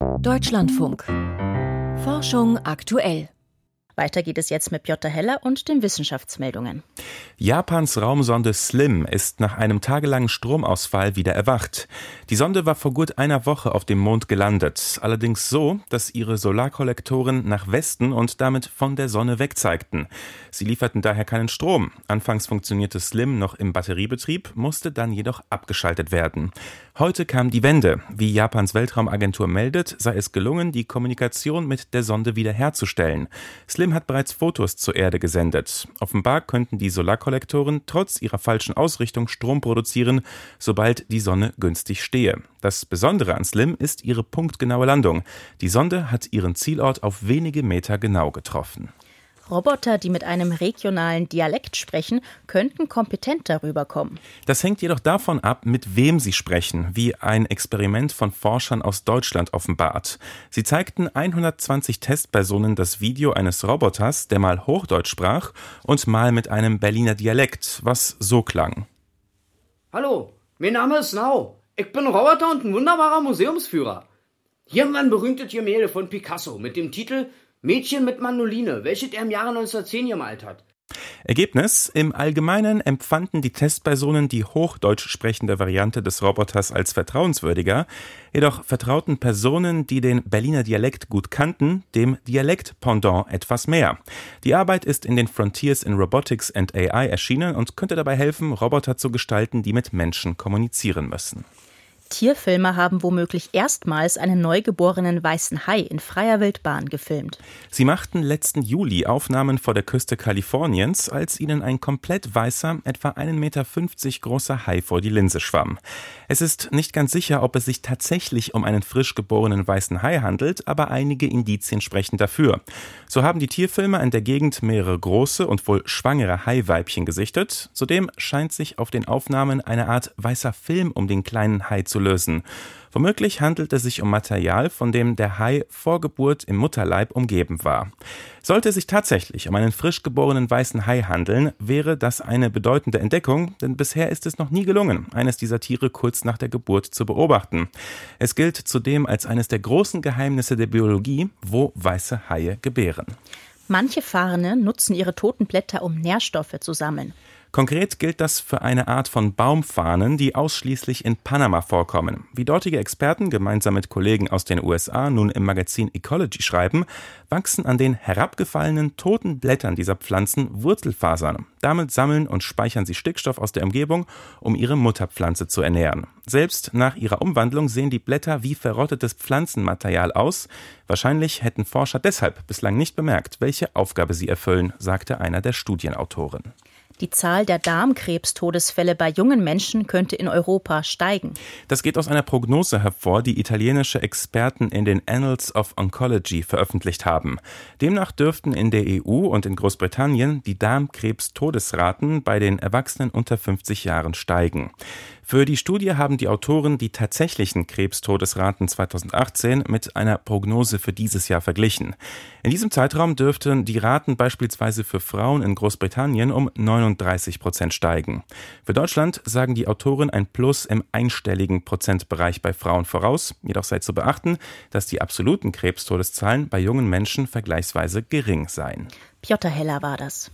Deutschlandfunk. Forschung aktuell. Weiter geht es jetzt mit Piotr Heller und den Wissenschaftsmeldungen. Japans Raumsonde SLIM ist nach einem tagelangen Stromausfall wieder erwacht. Die Sonde war vor gut einer Woche auf dem Mond gelandet, allerdings so, dass ihre Solarkollektoren nach Westen und damit von der Sonne weg zeigten. Sie lieferten daher keinen Strom. Anfangs funktionierte SLIM noch im Batteriebetrieb, musste dann jedoch abgeschaltet werden. Heute kam die Wende. Wie Japans Weltraumagentur meldet, sei es gelungen, die Kommunikation mit der Sonde wiederherzustellen. SLIM hat bereits Fotos zur Erde gesendet. Offenbar könnten die Solarkollektoren trotz ihrer falschen Ausrichtung Strom produzieren, sobald die Sonne günstig stehe. Das Besondere an Slim ist ihre punktgenaue Landung. Die Sonde hat ihren Zielort auf wenige Meter genau getroffen. Roboter, die mit einem regionalen Dialekt sprechen, könnten kompetent darüber kommen. Das hängt jedoch davon ab, mit wem sie sprechen, wie ein Experiment von Forschern aus Deutschland offenbart. Sie zeigten 120 Testpersonen das Video eines Roboters, der mal Hochdeutsch sprach und mal mit einem Berliner Dialekt, was so klang. Hallo, mein Name ist Nau. Ich bin Roboter und ein wunderbarer Museumsführer. Hier haben wir ein berühmtes Gemälde von Picasso mit dem Titel Mädchen mit Mandoline, welches er im Jahre 1910 gemalt hat. Ergebnis: Im Allgemeinen empfanden die Testpersonen die hochdeutsch sprechende Variante des Roboters als vertrauenswürdiger, jedoch vertrauten Personen, die den Berliner Dialekt gut kannten, dem Dialekt-Pendant etwas mehr. Die Arbeit ist in den Frontiers in Robotics and AI erschienen und könnte dabei helfen, Roboter zu gestalten, die mit Menschen kommunizieren müssen. Tierfilmer haben womöglich erstmals einen neugeborenen weißen Hai in freier Wildbahn gefilmt. Sie machten letzten Juli Aufnahmen vor der Küste Kaliforniens, als ihnen ein komplett weißer, etwa 1,50 Meter großer Hai vor die Linse schwamm. Es ist nicht ganz sicher, ob es sich tatsächlich um einen frisch geborenen weißen Hai handelt, aber einige Indizien sprechen dafür. So haben die Tierfilmer in der Gegend mehrere große und wohl schwangere Haiweibchen gesichtet. Zudem scheint sich auf den Aufnahmen eine Art weißer Film um den kleinen Hai zu lösen. Womöglich handelt es sich um Material, von dem der Hai vor Geburt im Mutterleib umgeben war. Sollte es sich tatsächlich um einen frisch geborenen weißen Hai handeln, wäre das eine bedeutende Entdeckung, denn bisher ist es noch nie gelungen, eines dieser Tiere kurz nach der Geburt zu beobachten. Es gilt zudem als eines der großen Geheimnisse der Biologie, wo weiße Haie gebären. Manche Farne nutzen ihre toten Blätter, um Nährstoffe zu sammeln. Konkret gilt das für eine Art von Baumfahnen, die ausschließlich in Panama vorkommen. Wie dortige Experten gemeinsam mit Kollegen aus den USA nun im Magazin Ecology schreiben, wachsen an den herabgefallenen toten Blättern dieser Pflanzen Wurzelfasern. Damit sammeln und speichern sie Stickstoff aus der Umgebung, um ihre Mutterpflanze zu ernähren. Selbst nach ihrer Umwandlung sehen die Blätter wie verrottetes Pflanzenmaterial aus. Wahrscheinlich hätten Forscher deshalb bislang nicht bemerkt, welche Aufgabe sie erfüllen, sagte einer der Studienautoren. Die Zahl der Darmkrebstodesfälle bei jungen Menschen könnte in Europa steigen. Das geht aus einer Prognose hervor, die italienische Experten in den Annals of Oncology veröffentlicht haben. Demnach dürften in der EU und in Großbritannien die Darmkrebstodesraten bei den Erwachsenen unter 50 Jahren steigen. Für die Studie haben die Autoren die tatsächlichen Krebstodesraten 2018 mit einer Prognose für dieses Jahr verglichen. In diesem Zeitraum dürften die Raten beispielsweise für Frauen in Großbritannien um 39 Prozent steigen. Für Deutschland sagen die Autoren ein Plus im einstelligen Prozentbereich bei Frauen voraus. Jedoch sei zu beachten, dass die absoluten Krebstodeszahlen bei jungen Menschen vergleichsweise gering seien. Piotr Heller war das.